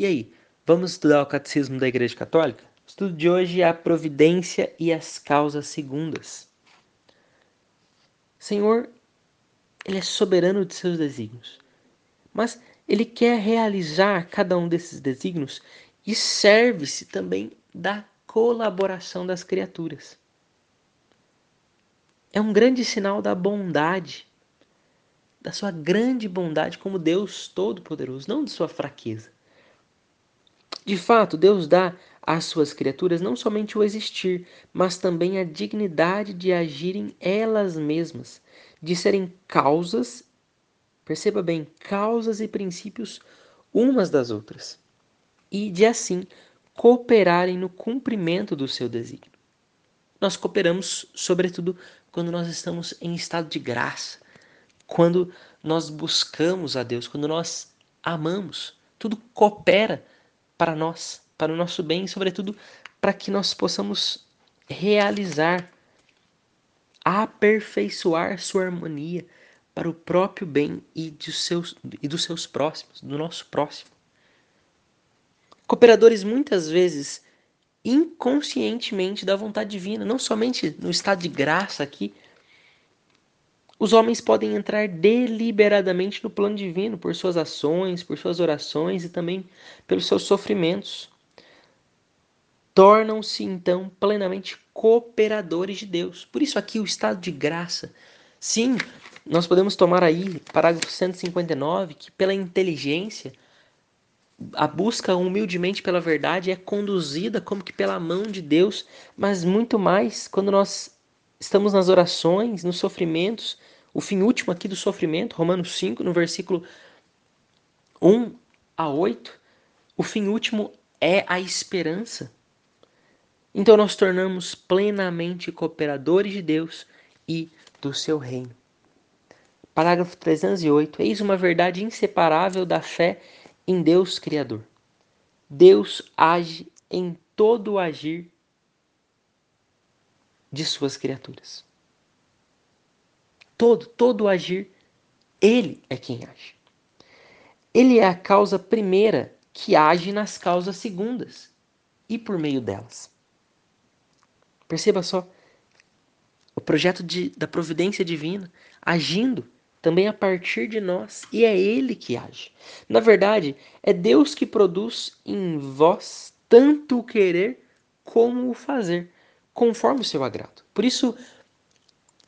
E aí, vamos estudar o Catecismo da Igreja Católica? O estudo de hoje é a providência e as causas segundas. Senhor, Ele é soberano de seus desígnios, mas Ele quer realizar cada um desses desígnios e serve-se também da colaboração das criaturas. É um grande sinal da bondade, da sua grande bondade como Deus Todo-Poderoso, não de sua fraqueza. De fato, Deus dá às suas criaturas não somente o existir, mas também a dignidade de agirem elas mesmas, de serem causas, perceba bem, causas e princípios umas das outras, e de assim cooperarem no cumprimento do seu desígnio. Nós cooperamos, sobretudo, quando nós estamos em estado de graça, quando nós buscamos a Deus, quando nós amamos. Tudo coopera para nós, para o nosso bem e, sobretudo, para que nós possamos realizar, aperfeiçoar sua harmonia para o próprio bem e, de seus, e dos seus próximos, do nosso próximo. Cooperadores muitas vezes inconscientemente da vontade divina, não somente no estado de graça aqui. Os homens podem entrar deliberadamente no plano divino por suas ações, por suas orações e também pelos seus sofrimentos. Tornam-se então plenamente cooperadores de Deus. Por isso aqui o estado de graça. Sim, nós podemos tomar aí, parágrafo 159, que pela inteligência a busca humildemente pela verdade é conduzida como que pela mão de Deus, mas muito mais quando nós estamos nas orações, nos sofrimentos, o fim último aqui do sofrimento, Romanos 5, no versículo 1 a 8, o fim último é a esperança. Então nós tornamos plenamente cooperadores de Deus e do seu reino. Parágrafo 308. Eis uma verdade inseparável da fé em Deus Criador. Deus age em todo o agir de suas criaturas. Todo, todo agir, Ele é quem age. Ele é a causa primeira que age nas causas segundas e por meio delas. Perceba só o projeto de, da providência divina agindo também a partir de nós, e é Ele que age. Na verdade, é Deus que produz em vós tanto o querer como o fazer, conforme o seu agrado. Por isso,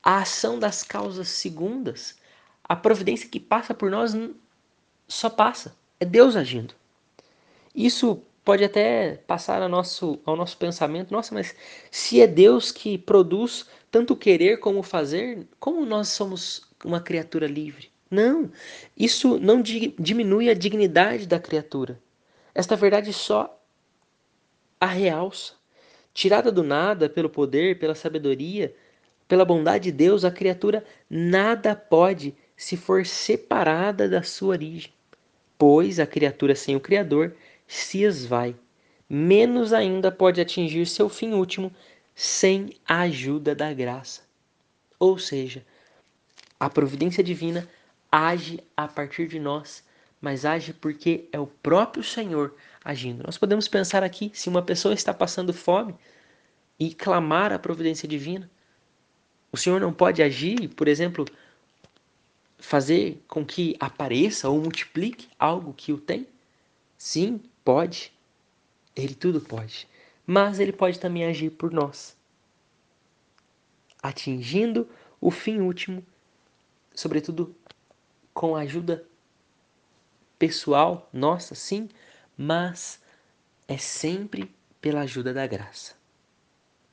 a ação das causas segundas, a providência que passa por nós, só passa. É Deus agindo. Isso pode até passar ao nosso, ao nosso pensamento, nossa, mas se é Deus que produz tanto querer como fazer, como nós somos uma criatura livre? Não, isso não diminui a dignidade da criatura. Esta verdade só a realça. Tirada do nada pelo poder, pela sabedoria, pela bondade de Deus, a criatura nada pode se for separada da sua origem, pois a criatura sem o Criador se esvai. Menos ainda pode atingir seu fim último sem a ajuda da graça. Ou seja, a providência divina age a partir de nós, mas age porque é o próprio Senhor agindo. Nós podemos pensar aqui, se uma pessoa está passando fome e clamar a providência divina, o Senhor não pode agir, por exemplo, fazer com que apareça ou multiplique algo que o tem? Sim, pode. Ele tudo pode. Mas ele pode também agir por nós, atingindo o fim último sobretudo com a ajuda pessoal nossa, sim, mas é sempre pela ajuda da graça.